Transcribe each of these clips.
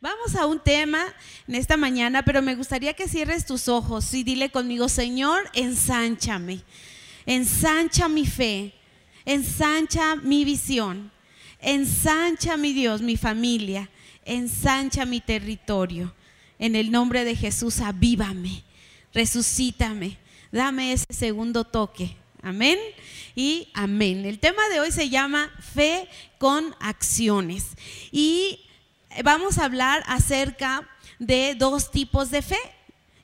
Vamos a un tema en esta mañana, pero me gustaría que cierres tus ojos y dile conmigo, Señor, ensánchame, ensancha mi fe, ensancha mi visión, ensancha mi Dios, mi familia, ensancha mi territorio. En el nombre de Jesús, avívame, resucítame, dame ese segundo toque. Amén y amén. El tema de hoy se llama fe con acciones. Y vamos a hablar acerca de dos tipos de fe.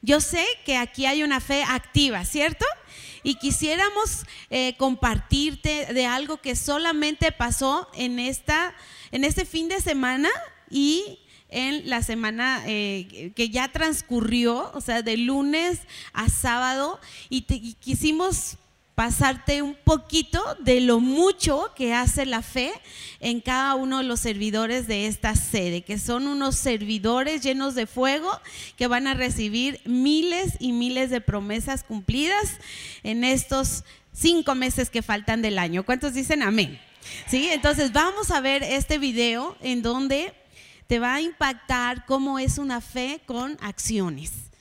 Yo sé que aquí hay una fe activa, ¿cierto? Y quisiéramos eh, compartirte de algo que solamente pasó en, esta, en este fin de semana y en la semana eh, que ya transcurrió, o sea, de lunes a sábado, y, y quisimos pasarte un poquito de lo mucho que hace la fe en cada uno de los servidores de esta sede, que son unos servidores llenos de fuego que van a recibir miles y miles de promesas cumplidas en estos cinco meses que faltan del año. ¿Cuántos dicen amén? Sí, entonces vamos a ver este video en donde te va a impactar cómo es una fe con acciones.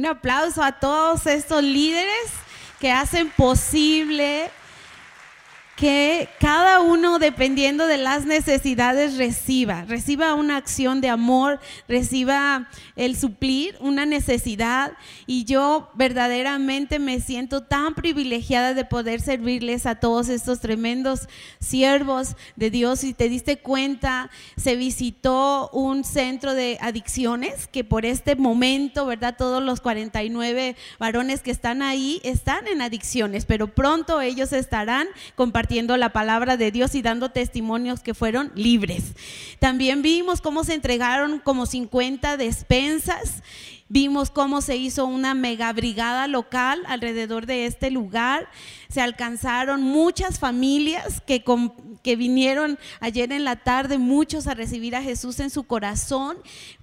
Un aplauso a todos estos líderes que hacen posible que cada uno, dependiendo de las necesidades, reciba, reciba una acción de amor, reciba el suplir una necesidad. Y yo verdaderamente me siento tan privilegiada de poder servirles a todos estos tremendos siervos de Dios. Si te diste cuenta, se visitó un centro de adicciones que por este momento, ¿verdad? Todos los 49 varones que están ahí están en adicciones, pero pronto ellos estarán compartiendo la palabra de Dios y dando testimonios que fueron libres. También vimos cómo se entregaron como 50 despensas. Vimos cómo se hizo una mega brigada local alrededor de este lugar. Se alcanzaron muchas familias que, que vinieron ayer en la tarde, muchos a recibir a Jesús en su corazón.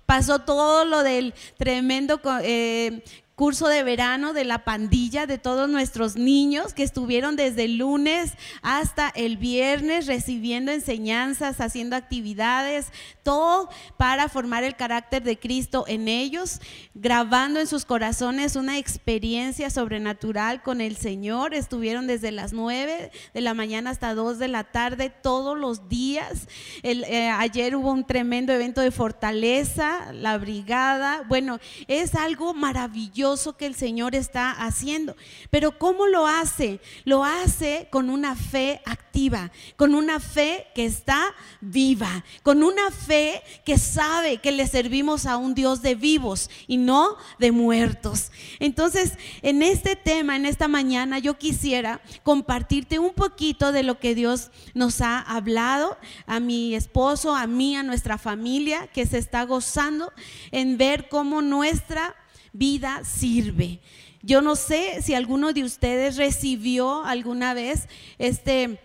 Pasó todo lo del tremendo eh, curso de verano de la pandilla de todos nuestros niños que estuvieron desde el lunes hasta el viernes recibiendo enseñanzas, haciendo actividades, todo para formar el carácter de Cristo en ellos, grabando en sus corazones una experiencia sobrenatural con el Señor. Estuvieron desde las 9 de la mañana hasta 2 de la tarde todos los días. Eh, ayer hubo un tremendo evento de fortaleza, la brigada. Bueno, es algo maravilloso que el Señor está haciendo. Pero ¿cómo lo hace? Lo hace con una fe activa, con una fe que está viva, con una fe que sabe que le servimos a un Dios de vivos y no de muertos. Entonces, en este tema, en esta mañana, yo quisiera compartirte un poquito de lo que Dios nos ha hablado a mi esposo, a mí, a nuestra familia, que se está gozando en ver cómo nuestra vida sirve. Yo no sé si alguno de ustedes recibió alguna vez este,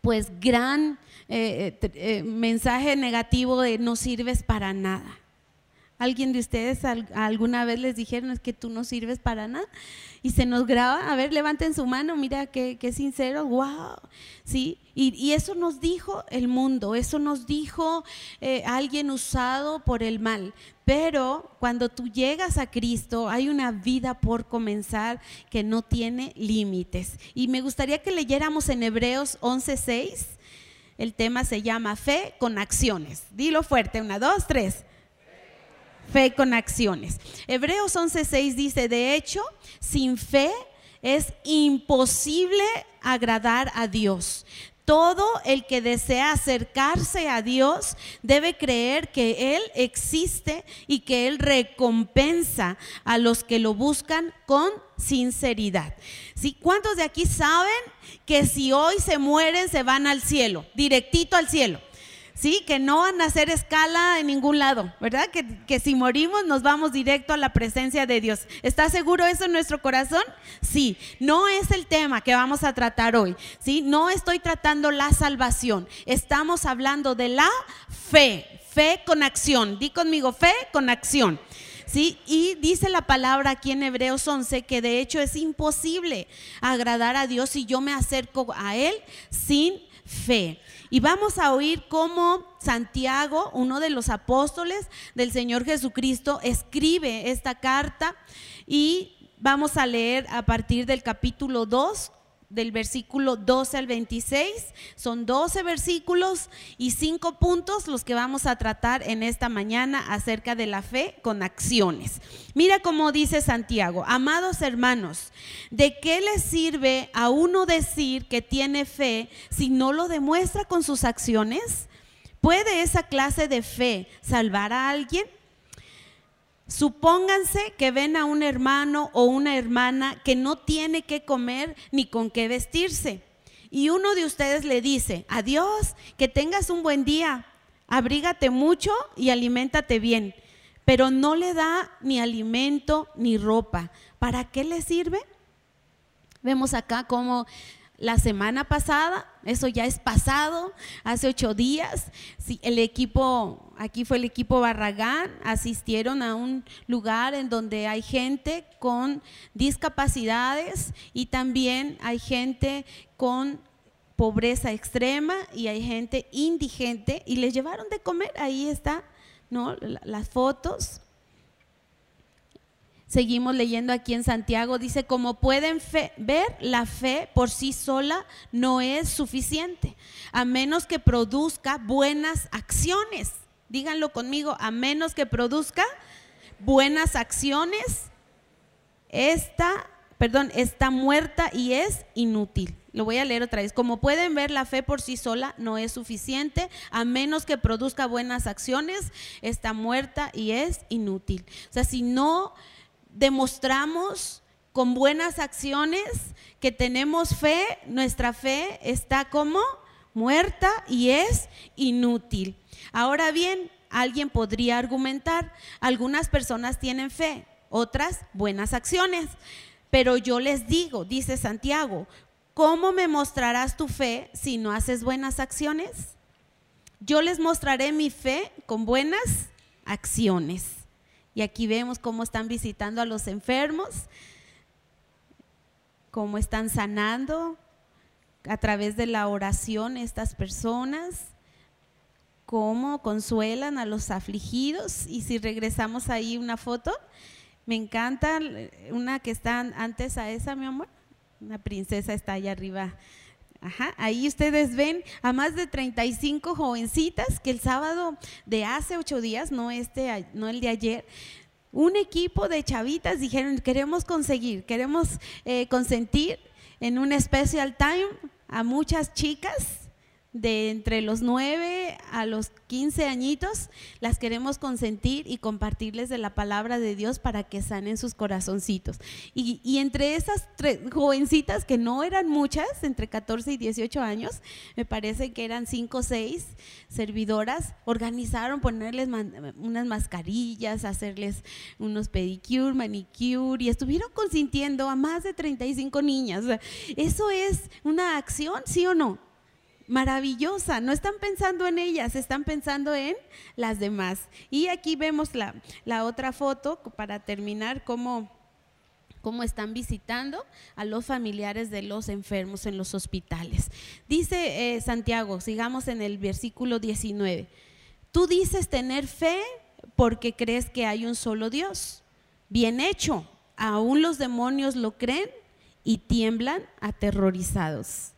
pues, gran eh, eh, eh, mensaje negativo de no sirves para nada. ¿Alguien de ustedes alguna vez les dijeron es que tú no sirves para nada? Y se nos graba, a ver, levanten su mano, mira qué, sincero, wow, ¿sí? Y, eso nos dijo el mundo, eso nos dijo eh, alguien usado por el mal. Pero cuando tú llegas a Cristo, hay una vida por comenzar que no tiene límites. Y me gustaría que leyéramos en Hebreos 11:6. El tema se llama fe con acciones. Dilo fuerte, una, dos, tres fe con acciones. Hebreos 11:6 dice, de hecho, sin fe es imposible agradar a Dios. Todo el que desea acercarse a Dios debe creer que Él existe y que Él recompensa a los que lo buscan con sinceridad. ¿Sí? ¿Cuántos de aquí saben que si hoy se mueren se van al cielo, directito al cielo? ¿Sí? Que no van a hacer escala en ningún lado, ¿verdad? Que, si morimos nos vamos directo a la presencia de Dios. ¿Está seguro eso en nuestro corazón? Sí, no es el tema que vamos a tratar hoy, ¿sí? No estoy tratando la salvación, estamos hablando de la fe, fe con acción. Di conmigo, fe con acción. ¿Sí? Y dice la palabra aquí en Hebreos 11 que de hecho es imposible agradar a Dios si yo me acerco a Él sin fe. Y vamos a oír cómo Santiago, uno de los apóstoles del Señor Jesucristo, escribe esta carta y vamos a leer a partir del capítulo 2, del versículo 12 al 26. Son 12 versículos y 5 puntos los que vamos a tratar en esta mañana acerca de la fe con acciones. Mira cómo dice Santiago, amados hermanos, ¿de qué le sirve a uno decir que tiene fe si no lo demuestra con sus acciones? ¿Puede esa clase de fe salvar a alguien? Supónganse que ven a un hermano o una hermana que no tiene que comer ni con qué vestirse. Y uno de ustedes le dice, adiós, que tengas un buen día, abrígate mucho y aliméntate bien. Pero no le da ni alimento ni ropa. ¿Para qué le sirve? Vemos acá como la semana pasada, eso ya es pasado, hace ocho días, el equipo aquí fue el equipo Barragán, asistieron a un lugar en donde hay gente con discapacidades y también hay gente con pobreza extrema y hay gente indigente y les llevaron de comer, ahí está, ¿no? Las fotos. Seguimos leyendo aquí en Santiago, dice, como pueden ver, la fe por sí sola no es suficiente, a menos que produzca buenas acciones. Díganlo conmigo, a menos que produzca buenas acciones, esta, perdón, está muerta y es inútil. Lo voy a leer otra vez. Como pueden ver, la fe por sí sola no es suficiente, a menos que produzca buenas acciones, está muerta y es inútil. O sea, si no demostramos con buenas acciones que tenemos fe, nuestra fe está como muerta y es inútil. Ahora bien, alguien podría argumentar, algunas personas tienen fe, otras buenas acciones. Pero yo les digo, dice Santiago, ¿cómo me mostrarás tu fe si no haces buenas acciones? Yo les mostraré mi fe con buenas acciones. Y aquí vemos cómo están visitando a los enfermos, cómo están sanando a través de la oración estas personas, cómo consuelan a los afligidos. Y si regresamos ahí una foto, me encanta una que está antes a esa, mi amor. Una princesa está allá arriba. Ajá, ahí ustedes ven a más de 35 jovencitas que el sábado de hace ocho días, no, este, no el de ayer, un equipo de chavitas dijeron, queremos conseguir, queremos eh, consentir en un special time a muchas chicas de entre los 9 a los 15 añitos, las queremos consentir y compartirles de la palabra de Dios para que sanen sus corazoncitos. Y, entre esas tres jovencitas, que no eran muchas, entre 14 y 18 años, me parece que eran 5 o 6 servidoras, organizaron ponerles unas mascarillas, hacerles unos pedicure, manicure y estuvieron consintiendo a más de 35 niñas. Eso es una acción, ¿sí o no? Maravillosa. No están pensando en ellas, están pensando en las demás. Y aquí vemos la, la otra foto para terminar cómo, cómo están visitando a los familiares de los enfermos en los hospitales. Dice eh, Santiago, sigamos en el versículo 19. Tú dices tener fe porque crees que hay un solo Dios. Bien hecho, aún los demonios lo creen y tiemblan aterrorizados.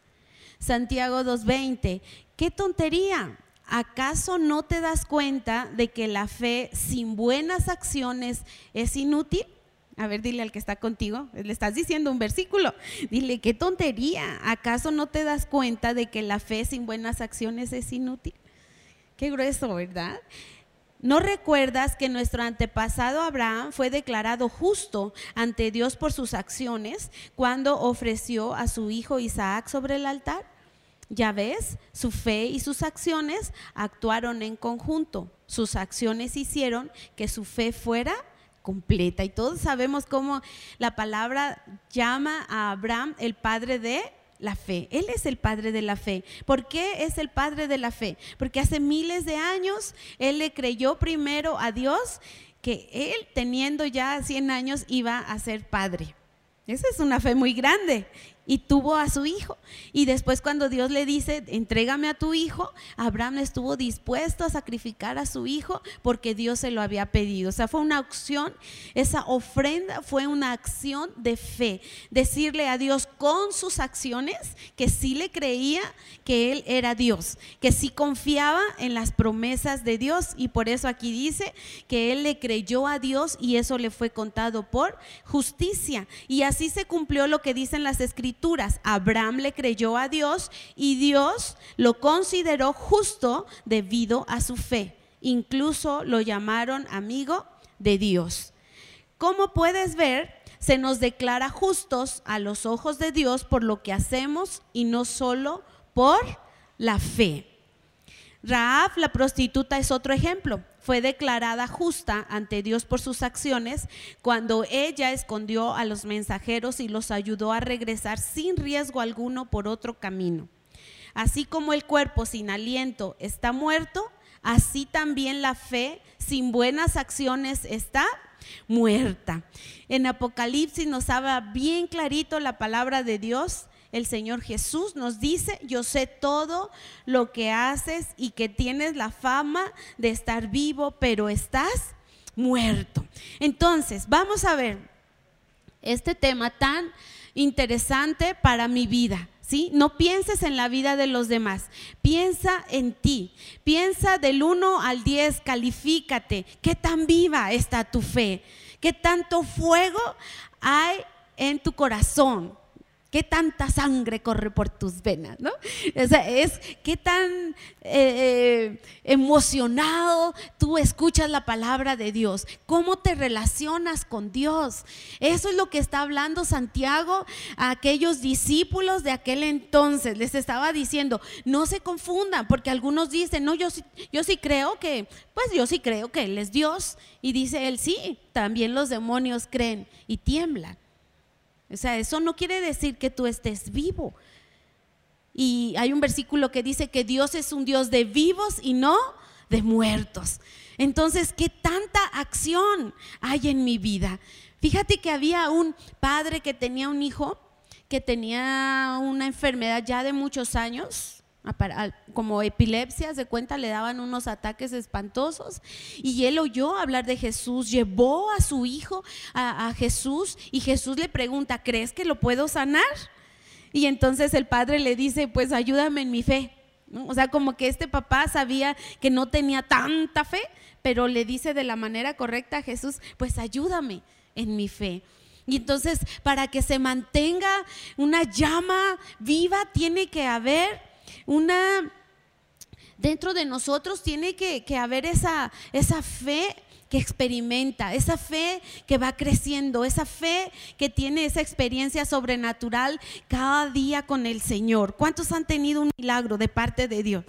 Santiago 2.20, qué tontería. ¿Acaso no te das cuenta de que la fe sin buenas acciones es inútil? A ver, dile al que está contigo, le estás diciendo un versículo. Dile, qué tontería. ¿Acaso no te das cuenta de que la fe sin buenas acciones es inútil? Qué grueso, ¿verdad? ¿No recuerdas que nuestro antepasado Abraham fue declarado justo ante Dios por sus acciones cuando ofreció a su hijo Isaac sobre el altar? Ya ves, su fe y sus acciones actuaron en conjunto. Sus acciones hicieron que su fe fuera completa. Y todos sabemos cómo la palabra llama a Abraham el padre de la fe. Él es el padre de la fe. ¿Por qué es el padre de la fe? Porque hace miles de años él le creyó primero a Dios que él teniendo ya 100 años iba a ser padre. Esa es una fe muy grande y tuvo a su hijo. Y después cuando Dios le dice, entrégame a tu hijo, Abraham estuvo dispuesto a sacrificar a su hijo porque Dios se lo había pedido. O sea, fue una acción, esa ofrenda fue una acción de fe. Decirle a Dios con sus acciones que sí le creía que Él era Dios, que sí confiaba en las promesas de Dios. Y por eso aquí dice que Él le creyó a Dios y eso le fue contado por justicia. Y así se cumplió lo que dicen las escrituras Abraham le creyó a Dios y Dios lo consideró justo debido a su fe. Incluso lo llamaron amigo de Dios. Como puedes ver, se nos declara justos a los ojos de Dios por lo que hacemos y no solo por la fe. Raab, la prostituta, es otro ejemplo. Fue declarada justa ante Dios por sus acciones cuando ella escondió a los mensajeros y los ayudó a regresar sin riesgo alguno por otro camino. Así como el cuerpo sin aliento está muerto, así también la fe sin buenas acciones está muerta. En Apocalipsis nos habla bien clarito la palabra de Dios. El Señor Jesús nos dice, yo sé todo lo que haces y que tienes la fama de estar vivo, pero estás muerto. Entonces, vamos a ver este tema tan interesante para mi vida. ¿Sí? No pienses en la vida de los demás, piensa en ti, piensa del 1 al 10, califícate, qué tan viva está tu fe, qué tanto fuego hay en tu corazón, qué tanta sangre corre por tus venas, ¿no? Es qué tan eh, eh, emocionado tú escuchas la palabra de Dios, cómo te relacionas con Dios. Eso es lo que está hablando Santiago a aquellos discípulos de aquel entonces. Les estaba diciendo, no se confundan, porque algunos dicen, no, yo, yo sí creo que, pues yo sí creo que Él es Dios. Y dice él, sí, también los demonios creen y tiemblan. O sea, eso no quiere decir que tú estés vivo. Y hay un versículo que dice que Dios es un Dios de vivos y no de muertos. Entonces, ¿qué tanta acción hay en mi vida? Fíjate que había un padre que tenía un hijo que tenía una enfermedad ya de muchos años, como epilepsia, de cuenta, le daban unos ataques espantosos. Y él oyó hablar de Jesús, llevó a su hijo a, Jesús y Jesús le pregunta, ¿crees que lo puedo sanar? Y entonces el padre le dice, pues ayúdame en mi fe. O sea, como que este papá sabía que no tenía tanta fe, pero le dice de la manera correcta a Jesús, pues ayúdame en mi fe. Y entonces, para que se mantenga una llama viva, tiene que haber una, dentro de nosotros tiene que, haber esa, esa fe que experimenta, esa fe que va creciendo, esa fe que tiene esa experiencia sobrenatural cada día con el Señor. ¿Cuántos han tenido un milagro de parte de Dios?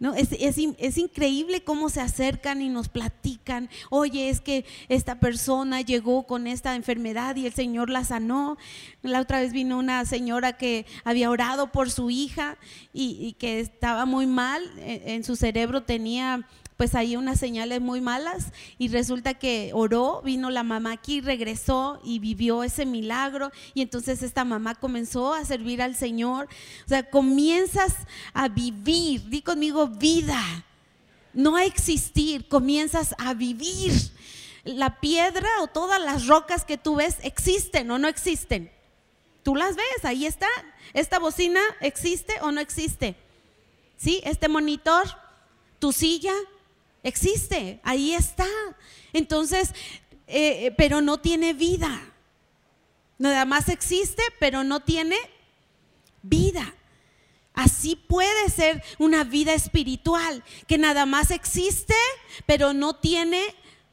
¿No? Es, es, increíble cómo se acercan y nos platican, oye, es que esta persona llegó con esta enfermedad y el Señor la sanó. La otra vez vino una señora que había orado por su hija y, que estaba muy mal, en su cerebro tenía pues ahí unas señales muy malas y resulta que oró, vino la mamá aquí, regresó y vivió ese milagro y entonces esta mamá comenzó a servir al Señor. O sea, comienzas a vivir, di conmigo vida, no a existir, comienzas a vivir. La piedra o todas las rocas que tú ves existen o no existen. Tú las ves, ahí está. ¿Esta bocina existe o no existe? ¿Sí? ¿Este monitor? ¿Tu silla? Existe, ahí está. Entonces, eh, eh, pero no tiene vida. Nada más existe, pero no tiene vida. Así puede ser una vida espiritual, que nada más existe, pero no tiene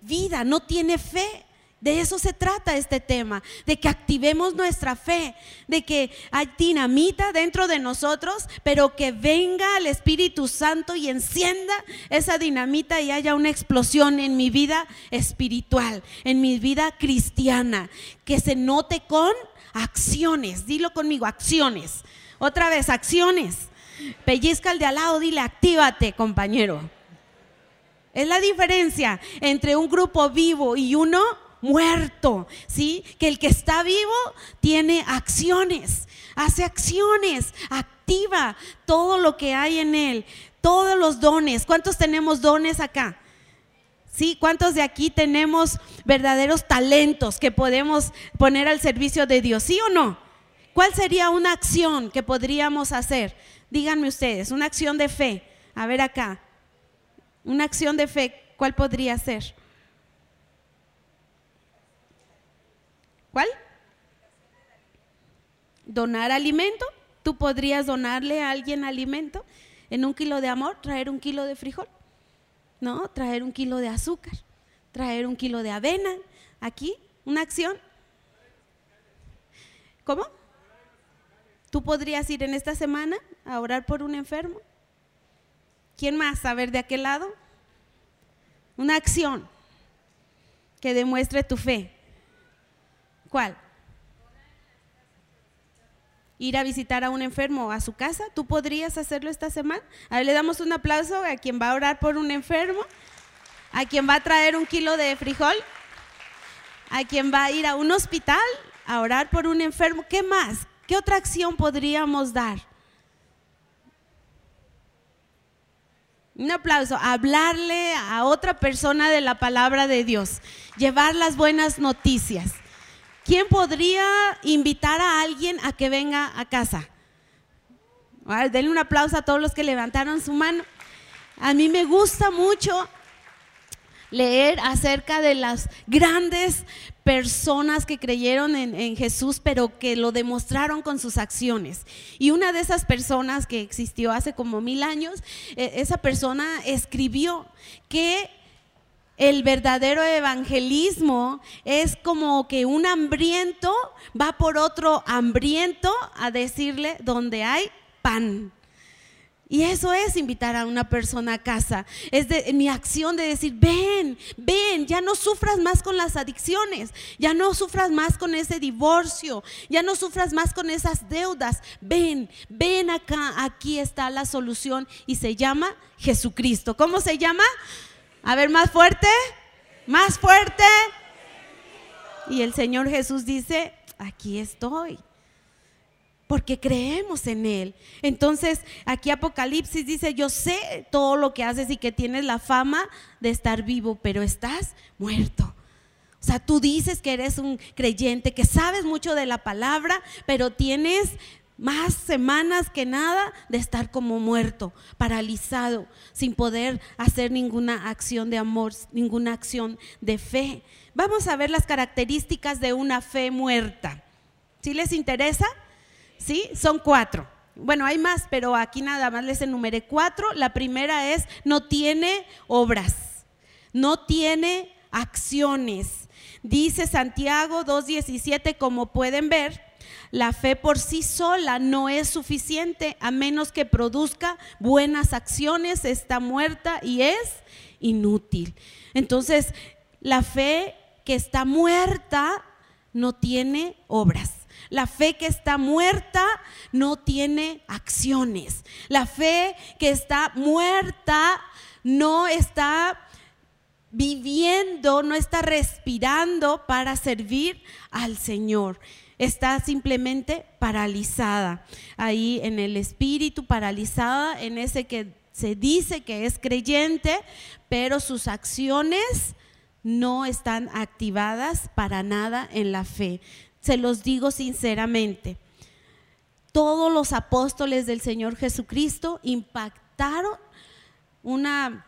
vida, no tiene fe. De eso se trata este tema, de que activemos nuestra fe, de que hay dinamita dentro de nosotros, pero que venga el Espíritu Santo y encienda esa dinamita y haya una explosión en mi vida espiritual, en mi vida cristiana, que se note con acciones, dilo conmigo, acciones. Otra vez, acciones. Pellizca al de al lado, dile, actívate, compañero. Es la diferencia entre un grupo vivo y uno muerto, ¿sí? Que el que está vivo tiene acciones, hace acciones, activa todo lo que hay en él, todos los dones. ¿Cuántos tenemos dones acá? ¿Sí? ¿Cuántos de aquí tenemos verdaderos talentos que podemos poner al servicio de Dios? ¿Sí o no? ¿Cuál sería una acción que podríamos hacer? Díganme ustedes, una acción de fe. A ver acá. Una acción de fe, ¿cuál podría ser? ¿Cuál? Donar alimento. Tú podrías donarle a alguien alimento en un kilo de amor, traer un kilo de frijol, ¿no? Traer un kilo de azúcar, traer un kilo de avena. Aquí, una acción. ¿Cómo? Tú podrías ir en esta semana a orar por un enfermo. ¿Quién más? A ver, de aquel lado. Una acción que demuestre tu fe. ¿Cuál? ir a visitar a un enfermo a su casa. ¿Tú podrías hacerlo esta semana? A ver, le damos un aplauso a quien va a orar por un enfermo, a quien va a traer un kilo de frijol, a quien va a ir a un hospital a orar por un enfermo. ¿Qué más? ¿Qué otra acción podríamos dar? Un aplauso, hablarle a otra persona de la palabra de Dios, llevar las buenas noticias. ¿Quién podría invitar a alguien a que venga a casa? denle un aplauso a todos los que levantaron su mano. A mí me gusta mucho leer acerca de las grandes personas que creyeron en, Jesús, pero que lo demostraron con sus acciones. Y una de esas personas que existió hace como mil años, e, esa persona escribió que el verdadero evangelismo es como que un hambriento va por otro hambriento a decirle donde hay pan. Y eso es invitar a una persona a casa. Es mi acción de decir, ven, ven, ya no sufras más con las adicciones, ya no sufras más con ese divorcio, ya no sufras más con esas deudas. Ven, ven acá, aquí está la solución y se llama Jesucristo. ¿Cómo se llama? A ver, más fuerte, más fuerte. Y el Señor Jesús dice, aquí estoy porque creemos en Él. Entonces, aquí Apocalipsis dice, yo sé todo lo que haces y que tienes la fama de estar vivo, pero estás muerto. O sea, tú dices que eres un creyente, que sabes mucho de la palabra, pero tienes más semanas que nada de estar como muerto, paralizado, sin poder hacer ninguna acción de amor, ninguna acción de fe. Vamos a ver las características de una fe muerta. ¿Sí les interesa? ¿Sí? Son cuatro. Bueno, hay más, pero aquí nada más les enumeré cuatro. La primera es, no tiene obras, no tiene acciones. Dice Santiago 2.17, como pueden ver, la fe por sí sola no es suficiente a menos que produzca buenas acciones, está muerta y es inútil. Entonces, la fe que está muerta no tiene obras. La fe que está muerta no tiene acciones. La fe que está muerta no está viviendo, no está respirando para servir al Señor. Está simplemente paralizada ahí en el espíritu, paralizada en ese que se dice que es creyente, pero sus acciones no están activadas para nada en la fe se los digo sinceramente. Todos los apóstoles del Señor Jesucristo impactaron una,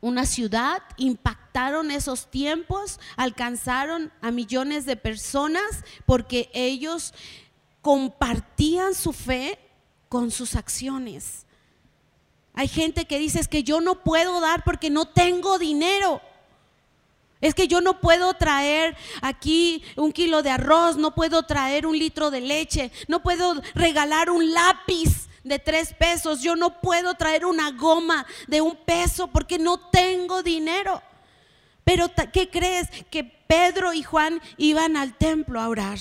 una ciudad, impactaron esos tiempos, alcanzaron a millones de personas porque ellos compartían su fe con sus acciones. Hay gente que dice es que yo no puedo dar porque no tengo dinero. Es que yo no puedo traer aquí un kilo de arroz, no puedo traer un litro de leche, no puedo regalar un lápiz de tres pesos, yo no puedo traer una goma de un peso porque no tengo dinero. Pero ¿qué crees? Que Pedro y Juan iban al templo a orar.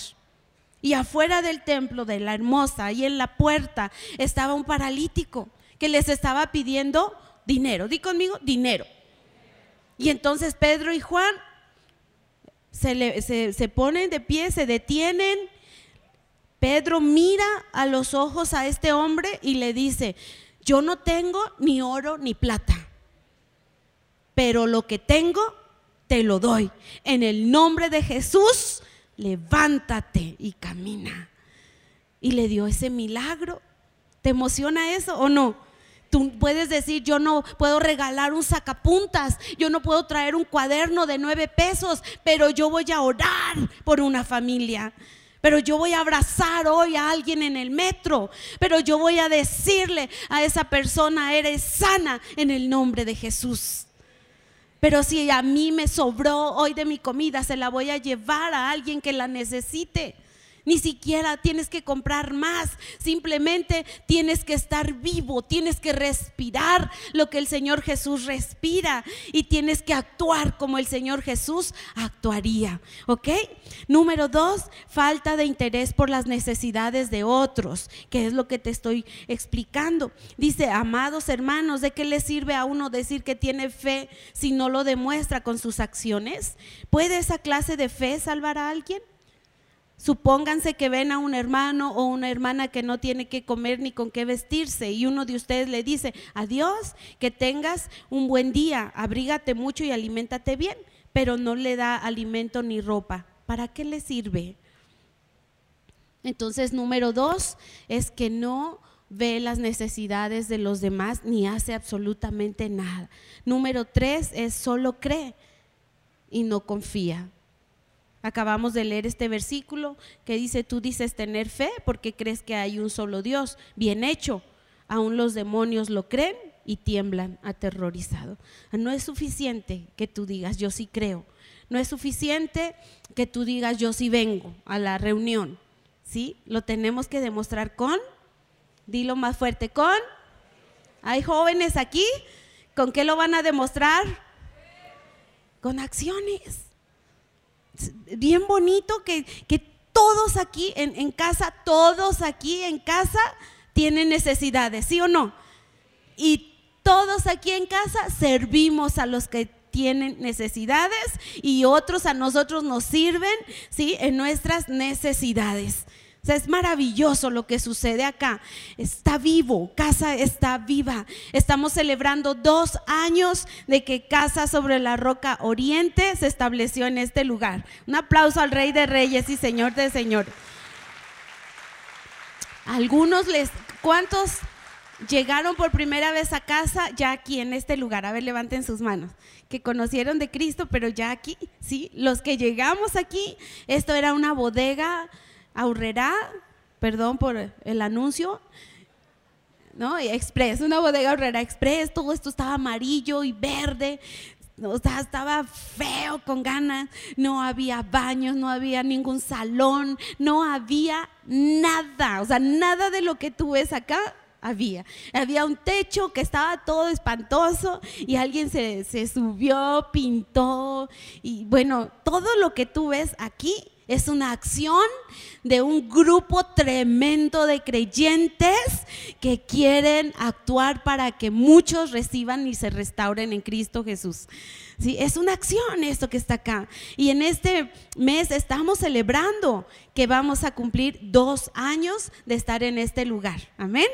Y afuera del templo de la hermosa, ahí en la puerta, estaba un paralítico que les estaba pidiendo dinero. Di conmigo, dinero. Y entonces Pedro y Juan se, ponen de pie, se detienen. Pedro mira a los ojos a este hombre y le dice, yo no tengo ni oro ni plata, pero lo que tengo te lo doy. En el nombre de Jesús, levántate y camina. Y le dio ese milagro. ¿Te emociona eso o no? Tú puedes decir, yo no puedo regalar un sacapuntas, yo no puedo traer un cuaderno de nueve pesos, pero yo voy a orar por una familia. Pero yo voy a abrazar hoy a alguien en el metro. Pero yo voy a decirle a esa persona, eres sana en el nombre de Jesús. Pero si a mí me sobró hoy de mi comida, se la voy a llevar a alguien que la necesite. Ni siquiera tienes que comprar más, simplemente tienes que estar vivo, tienes que respirar lo que el Señor Jesús respira y tienes que actuar como el Señor Jesús actuaría. ¿Ok? Número dos, falta de interés por las necesidades de otros, que es lo que te estoy explicando. Dice, amados hermanos, ¿de qué le sirve a uno decir que tiene fe si no lo demuestra con sus acciones? ¿Puede esa clase de fe salvar a alguien? Supónganse que ven a un hermano o una hermana que no tiene que comer ni con qué vestirse y uno de ustedes le dice, adiós, que tengas un buen día, abrígate mucho y aliméntate bien, pero no le da alimento ni ropa. ¿Para qué le sirve? Entonces, número dos es que no ve las necesidades de los demás ni hace absolutamente nada. Número tres es solo cree y no confía. Acabamos de leer este versículo que dice, tú dices tener fe porque crees que hay un solo Dios. Bien hecho. Aún los demonios lo creen y tiemblan aterrorizado. No es suficiente que tú digas, yo sí creo. No es suficiente que tú digas, yo sí vengo a la reunión. ¿Sí? Lo tenemos que demostrar con, dilo más fuerte, con. Hay jóvenes aquí, ¿con qué lo van a demostrar? Con acciones bien bonito que, todos aquí en, en, casa, todos aquí en casa tienen necesidades, ¿sí o no? Y todos aquí en casa servimos a los que tienen necesidades y otros a nosotros nos sirven, ¿sí? En nuestras necesidades es maravilloso lo que sucede acá. Está vivo, Casa está viva. Estamos celebrando dos años de que Casa sobre la Roca Oriente se estableció en este lugar. Un aplauso al Rey de Reyes y Señor de Señor. Algunos les, ¿cuántos llegaron por primera vez a casa ya aquí en este lugar? A ver, levanten sus manos. Que conocieron de Cristo, pero ya aquí, sí, los que llegamos aquí, esto era una bodega Aurrera, perdón por el anuncio, ¿no? Express, una bodega Aurrera Express, todo esto estaba amarillo y verde, o sea, estaba feo con ganas, no había baños, no había ningún salón, no había nada, o sea, nada de lo que tú ves acá había. Había un techo que estaba todo espantoso y alguien se, se subió, pintó y bueno, todo lo que tú ves aquí es una acción de un grupo tremendo de creyentes que quieren actuar para que muchos reciban y se restauren en Cristo Jesús. ¿Sí? Es una acción esto que está acá. Y en este mes estamos celebrando que vamos a cumplir dos años de estar en este lugar. Amén.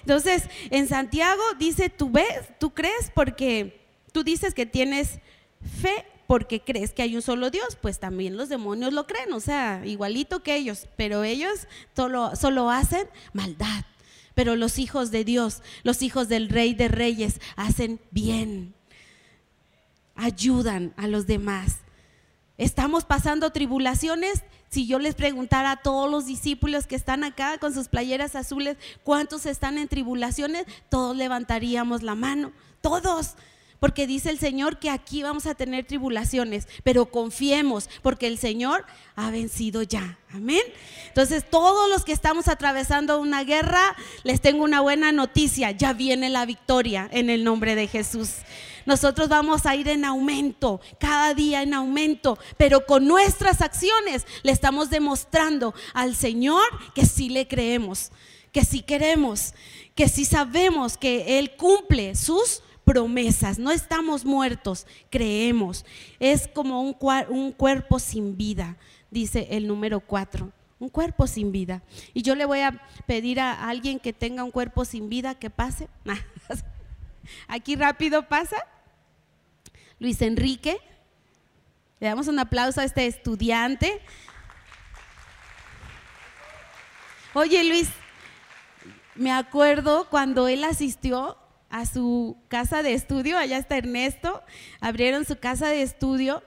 Entonces, en Santiago dice, tú ves, tú crees porque tú dices que tienes fe porque crees que hay un solo Dios, pues también los demonios lo creen, o sea, igualito que ellos, pero ellos solo, solo hacen maldad. Pero los hijos de Dios, los hijos del Rey de Reyes, hacen bien, ayudan a los demás. Estamos pasando tribulaciones. Si yo les preguntara a todos los discípulos que están acá con sus playeras azules, ¿cuántos están en tribulaciones? Todos levantaríamos la mano. Todos porque dice el Señor que aquí vamos a tener tribulaciones, pero confiemos, porque el Señor ha vencido ya. Amén. Entonces, todos los que estamos atravesando una guerra, les tengo una buena noticia, ya viene la victoria en el nombre de Jesús. Nosotros vamos a ir en aumento, cada día en aumento, pero con nuestras acciones le estamos demostrando al Señor que sí le creemos, que sí queremos, que sí sabemos que Él cumple sus promesas, no estamos muertos, creemos. Es como un, un cuerpo sin vida, dice el número cuatro un cuerpo sin vida. Y yo le voy a pedir a alguien que tenga un cuerpo sin vida que pase. Aquí rápido pasa. Luis Enrique. Le damos un aplauso a este estudiante. Oye Luis, me acuerdo cuando él asistió a su casa de estudio, allá está Ernesto, abrieron su casa de estudio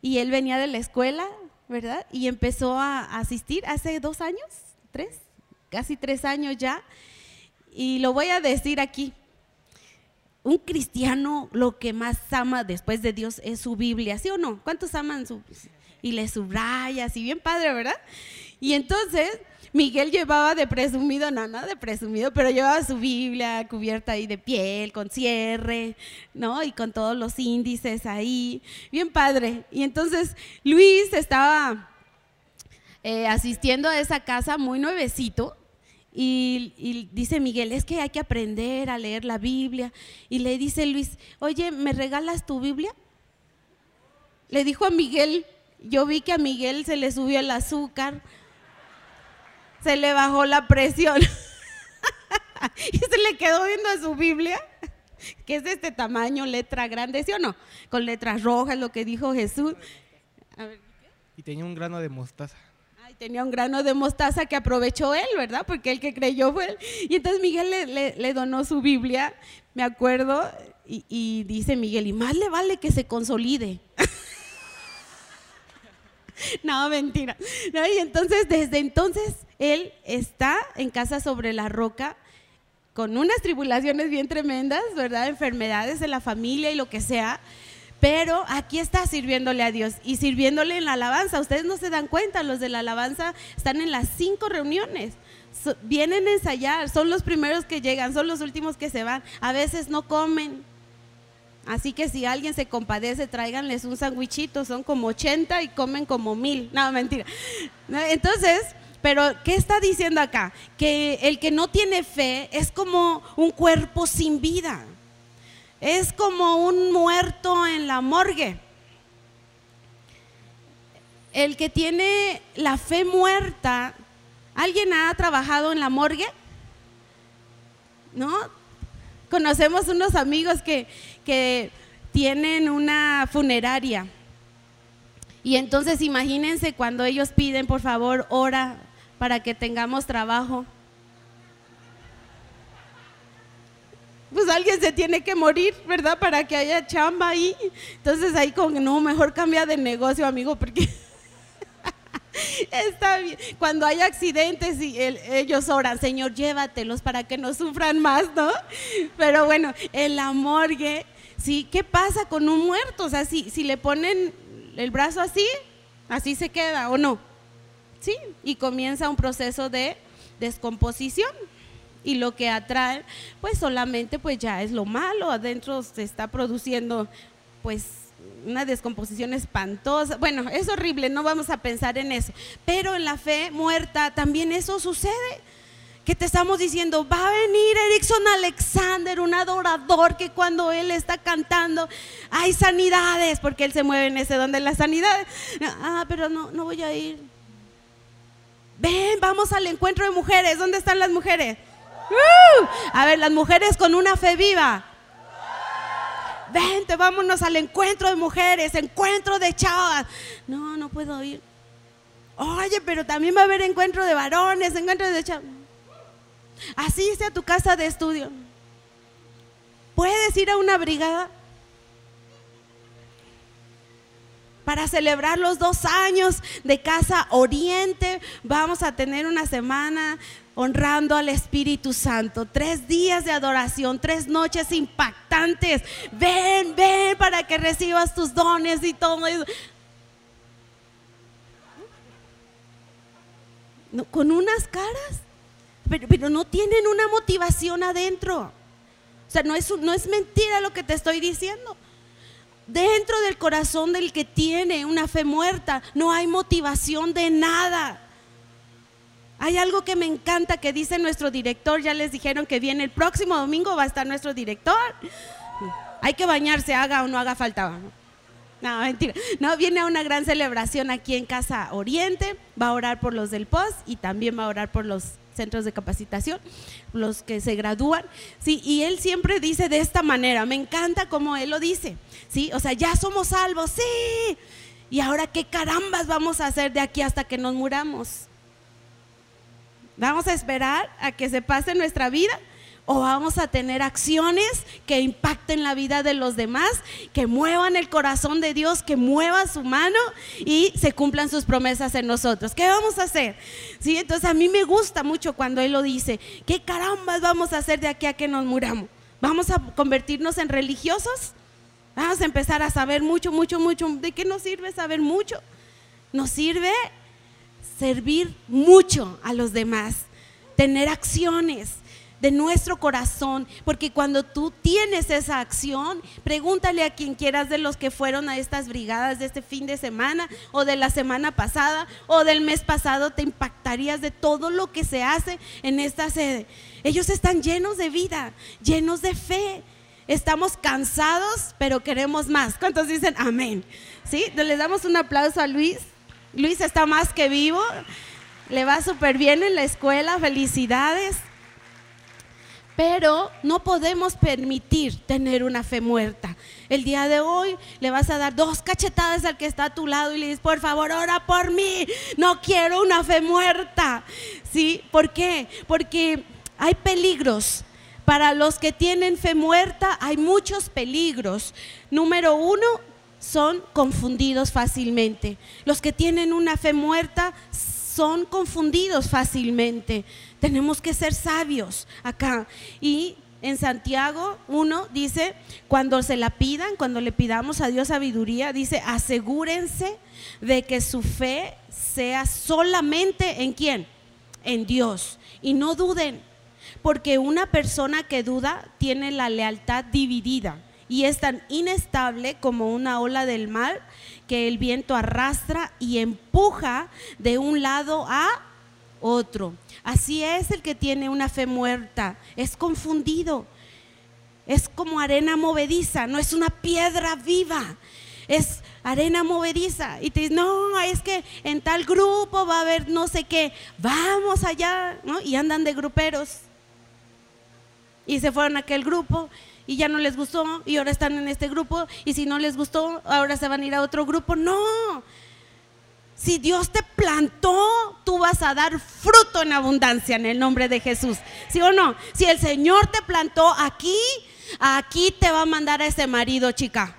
y él venía de la escuela, ¿verdad? Y empezó a asistir hace dos años, tres, casi tres años ya. Y lo voy a decir aquí. Un cristiano lo que más ama después de Dios es su Biblia, ¿sí o no? ¿Cuántos aman su y le subrayas y bien padre, ¿verdad? Y entonces Miguel llevaba de presumido, no, no de presumido, pero llevaba su Biblia cubierta ahí de piel, con cierre, ¿no? Y con todos los índices ahí, bien padre. Y entonces Luis estaba eh, asistiendo a esa casa muy nuevecito. Y, y, dice Miguel, es que hay que aprender a leer la Biblia. Y le dice Luis, oye, ¿me regalas tu Biblia? Le dijo a Miguel, yo vi que a Miguel se le subió el azúcar, se le bajó la presión y se le quedó viendo a su Biblia, que es de este tamaño, letra grande, ¿sí o no? Con letras rojas, lo que dijo Jesús. y tenía un grano de mostaza. Ay, tenía un grano de mostaza que aprovechó él, ¿verdad? Porque el que creyó fue él. Y entonces Miguel le, le, donó su Biblia, me acuerdo, y, y dice Miguel, y más le vale que se consolide. No, mentira. y entonces, desde entonces, él está en casa sobre la roca con unas tribulaciones bien tremendas, ¿verdad? Enfermedades en la familia y lo que sea. Pero aquí está sirviéndole a Dios y sirviéndole en la alabanza. Ustedes no se dan cuenta, los de la alabanza están en las cinco reuniones. vienen a ensayar, son los primeros que llegan, son los últimos que se van. A veces no comen, Así que si alguien se compadece, tráiganles un sandwichito, son como 80 y comen como mil. No, mentira. Entonces, pero ¿qué está diciendo acá? Que el que no tiene fe es como un cuerpo sin vida. Es como un muerto en la morgue. El que tiene la fe muerta, ¿alguien ha trabajado en la morgue? ¿No? Conocemos unos amigos que, que tienen una funeraria. Y entonces imagínense cuando ellos piden, por favor, ora para que tengamos trabajo. Pues alguien se tiene que morir, ¿verdad? Para que haya chamba ahí. Entonces ahí con, no, mejor cambia de negocio, amigo, porque Está bien. Cuando hay accidentes y ellos oran, Señor, llévatelos para que no sufran más, ¿no? Pero bueno, en la morgue, ¿sí? ¿Qué pasa con un muerto? O sea, si, si le ponen el brazo así, así se queda o no. ¿Sí? Y comienza un proceso de descomposición. Y lo que atrae, pues solamente pues ya es lo malo, adentro se está produciendo pues una descomposición espantosa. Bueno, es horrible, no vamos a pensar en eso. Pero en la fe muerta también eso sucede. Que te estamos diciendo, va a venir Erickson Alexander, un adorador que cuando él está cantando hay sanidades, porque él se mueve en ese donde las sanidades. Ah, pero no, no voy a ir. Ven, vamos al encuentro de mujeres. ¿Dónde están las mujeres? ¡Uh! A ver, las mujeres con una fe viva vente, vámonos al encuentro de mujeres, encuentro de chavas. No, no puedo ir. Oye, pero también va a haber encuentro de varones, encuentro de chavas. Asiste a tu casa de estudio. ¿Puedes ir a una brigada? Para celebrar los dos años de Casa Oriente, vamos a tener una semana honrando al Espíritu Santo. Tres días de adoración, tres noches impactantes. Ven, ven para que recibas tus dones y todo eso. con unas caras, pero, no tienen una motivación adentro. O sea, no es, no es mentira lo que te estoy diciendo. Dentro del corazón del que tiene una fe muerta, no hay motivación de nada. Hay algo que me encanta que dice nuestro director, ya les dijeron que viene el próximo domingo, va a estar nuestro director. Hay que bañarse, haga o no haga falta. No, mentira. No, viene a una gran celebración aquí en Casa Oriente, va a orar por los del POS y también va a orar por los centros de capacitación, los que se gradúan, sí, y él siempre dice de esta manera, me encanta como él lo dice, sí, o sea, ya somos salvos, sí, y ahora qué carambas vamos a hacer de aquí hasta que nos muramos. ¿Vamos a esperar a que se pase nuestra vida? ¿O vamos a tener acciones que impacten la vida de los demás, que muevan el corazón de Dios, que mueva su mano y se cumplan sus promesas en nosotros? ¿Qué vamos a hacer? Sí, entonces a mí me gusta mucho cuando Él lo dice. ¿Qué carambas vamos a hacer de aquí a que nos muramos? ¿Vamos a convertirnos en religiosos? Vamos a empezar a saber mucho, mucho, mucho. ¿De qué nos sirve saber mucho? Nos sirve servir mucho a los demás, tener acciones de nuestro corazón, porque cuando tú tienes esa acción, pregúntale a quien quieras de los que fueron a estas brigadas de este fin de semana o de la semana pasada o del mes pasado, te impactarías de todo lo que se hace en esta sede. Ellos están llenos de vida, llenos de fe. Estamos cansados, pero queremos más. ¿Cuántos dicen amén? ¿Sí? Les damos un aplauso a Luis. Luis está más que vivo. Le va súper bien en la escuela. Felicidades. Pero no podemos permitir tener una fe muerta. El día de hoy le vas a dar dos cachetadas al que está a tu lado y le dices, por favor, ora por mí. No quiero una fe muerta. ¿Sí? ¿Por qué? Porque hay peligros. Para los que tienen fe muerta hay muchos peligros. Número uno, son confundidos fácilmente. Los que tienen una fe muerta son confundidos fácilmente. Tenemos que ser sabios acá. Y en Santiago 1 dice, cuando se la pidan, cuando le pidamos a Dios sabiduría, dice, asegúrense de que su fe sea solamente en quién? En Dios. Y no duden, porque una persona que duda tiene la lealtad dividida y es tan inestable como una ola del mar que el viento arrastra y empuja de un lado a otro. Así es el que tiene una fe muerta, es confundido, es como arena movediza, no es una piedra viva, es arena movediza. Y te dice, no, es que en tal grupo va a haber no sé qué, vamos allá, ¿no? Y andan de gruperos. Y se fueron a aquel grupo y ya no les gustó y ahora están en este grupo y si no les gustó, ahora se van a ir a otro grupo. No. Si Dios te plantó, tú vas a dar fruto en abundancia en el nombre de Jesús. ¿Sí o no? Si el Señor te plantó aquí, aquí te va a mandar a ese marido, chica.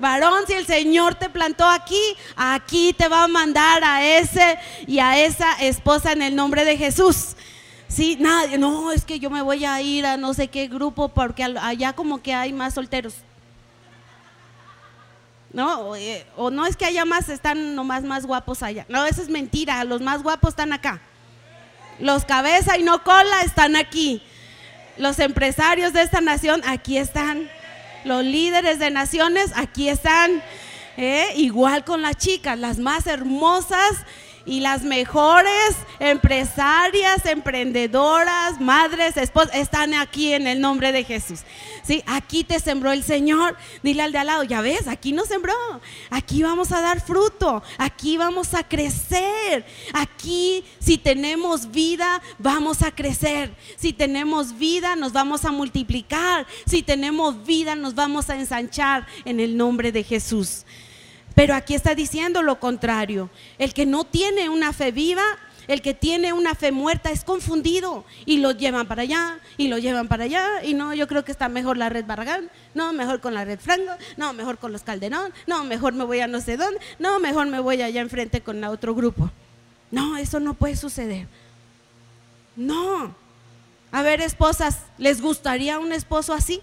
Varón, si el Señor te plantó aquí, aquí te va a mandar a ese y a esa esposa en el nombre de Jesús. Sí, nadie, no, es que yo me voy a ir a no sé qué grupo porque allá como que hay más solteros. No, eh, o, no es que haya más, están nomás más guapos allá. No, eso es mentira, los más guapos están acá. Los cabeza y no cola están aquí. Los empresarios de esta nación aquí están. Los líderes de naciones aquí están. ¿eh? Igual con las chicas, las más hermosas y las mejores empresarias, emprendedoras, madres, esposas, están aquí en el nombre de Jesús. Sí, aquí te sembró el Señor. Dile al de al lado, ya ves, aquí nos sembró. Aquí vamos a dar fruto. Aquí vamos a crecer. Aquí, si tenemos vida, vamos a crecer. Si tenemos vida, nos vamos a multiplicar. Si tenemos vida, nos vamos a ensanchar en el nombre de Jesús. Pero aquí está diciendo lo contrario. El que no tiene una fe viva, el que tiene una fe muerta es confundido y lo llevan para allá y lo llevan para allá y no, yo creo que está mejor la red Barragán, no, mejor con la red Franco, no, mejor con los Calderón, no, mejor me voy a no sé dónde, no, mejor me voy allá enfrente con otro grupo. No, eso no puede suceder. No. A ver, esposas, ¿les gustaría un esposo así?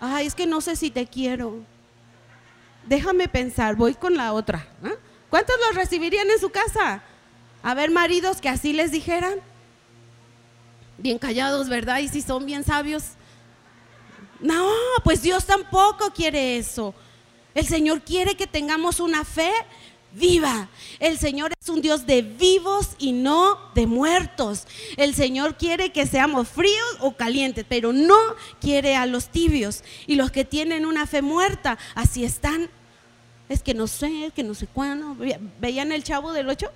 Ay, es que no sé si te quiero déjame pensar, voy con la otra. ¿Cuántos los recibirían en su casa? A ver, maridos que así les dijeran. Bien callados, ¿verdad? Y si son bien sabios. No, pues Dios tampoco quiere eso. El Señor quiere que tengamos una fe viva. El Señor es un Dios de vivos y no de muertos. El Señor quiere que seamos fríos o calientes, pero no quiere a los tibios. Y los que tienen una fe muerta, así están. Es que no sé, que no sé cuándo. ¿Veían el chavo del 8?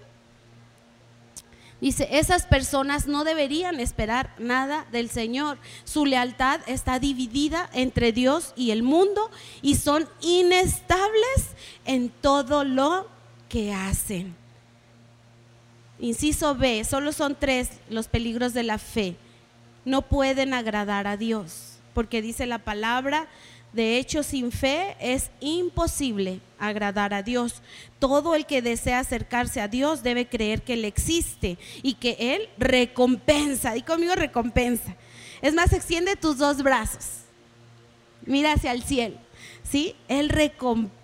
Dice, esas personas no deberían esperar nada del Señor. Su lealtad está dividida entre Dios y el mundo y son inestables en todo lo que hacen. Inciso B, solo son tres los peligros de la fe. No pueden agradar a Dios, porque dice la palabra, de hecho sin fe es imposible agradar a Dios. Todo el que desea acercarse a Dios debe creer que Él existe y que Él recompensa. Y conmigo recompensa. Es más, extiende tus dos brazos. Mira hacia el cielo. ¿sí? Él recompensa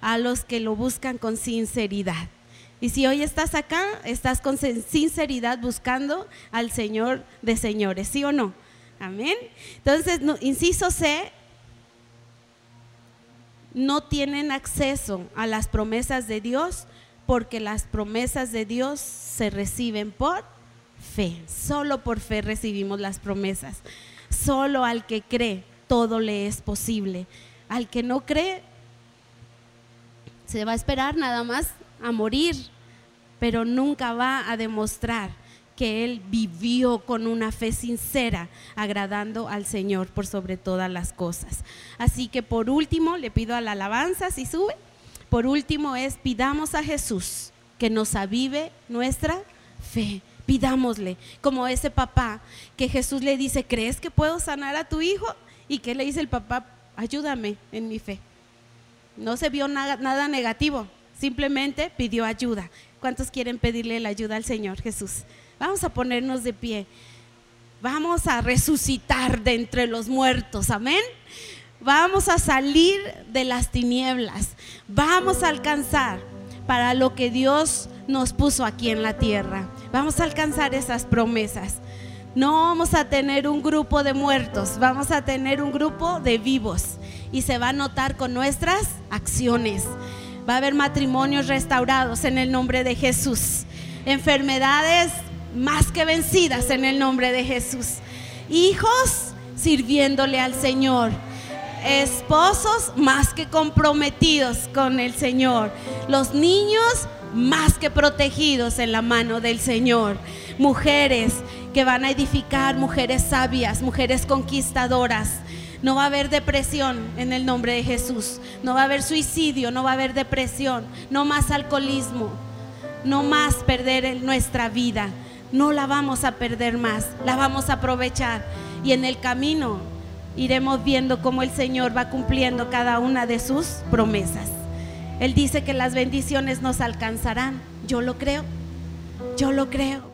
a los que lo buscan con sinceridad. Y si hoy estás acá, estás con sinceridad buscando al Señor de señores, ¿sí o no? Amén. Entonces, inciso C, no tienen acceso a las promesas de Dios porque las promesas de Dios se reciben por fe. Solo por fe recibimos las promesas. Solo al que cree todo le es posible. Al que no cree se va a esperar nada más a morir, pero nunca va a demostrar que él vivió con una fe sincera, agradando al Señor por sobre todas las cosas. Así que por último, le pido a la alabanza, si sube, por último es pidamos a Jesús que nos avive nuestra fe. Pidámosle, como ese papá que Jesús le dice, ¿crees que puedo sanar a tu hijo? ¿Y qué le dice el papá? Ayúdame en mi fe. No se vio nada, negativo, simplemente pidió ayuda. ¿Cuántos quieren pedirle la ayuda al Señor Jesús? Vamos a ponernos de pie. Vamos a resucitar de entre los muertos. Amén. Vamos a salir de las tinieblas. Vamos a alcanzar para lo que Dios nos puso aquí en la tierra. Vamos a alcanzar esas promesas. No vamos a tener un grupo de muertos, vamos a tener un grupo de vivos. Y se va a notar con nuestras acciones. Va a haber matrimonios restaurados en el nombre de Jesús. Enfermedades más que vencidas en el nombre de Jesús. Hijos sirviéndole al Señor. Esposos más que comprometidos con el Señor. Los niños más que protegidos en la mano del Señor. Mujeres que van a edificar, mujeres sabias, mujeres conquistadoras. No va a haber depresión en el nombre de Jesús. No va a haber suicidio, no va a haber depresión, no más alcoholismo, no más perder nuestra vida no la vamos a perder más, la vamos a aprovechar. Y en el camino iremos viendo cómo el Señor va cumpliendo cada una de sus promesas. Él dice que las bendiciones nos alcanzarán. Yo lo creo, yo lo creo.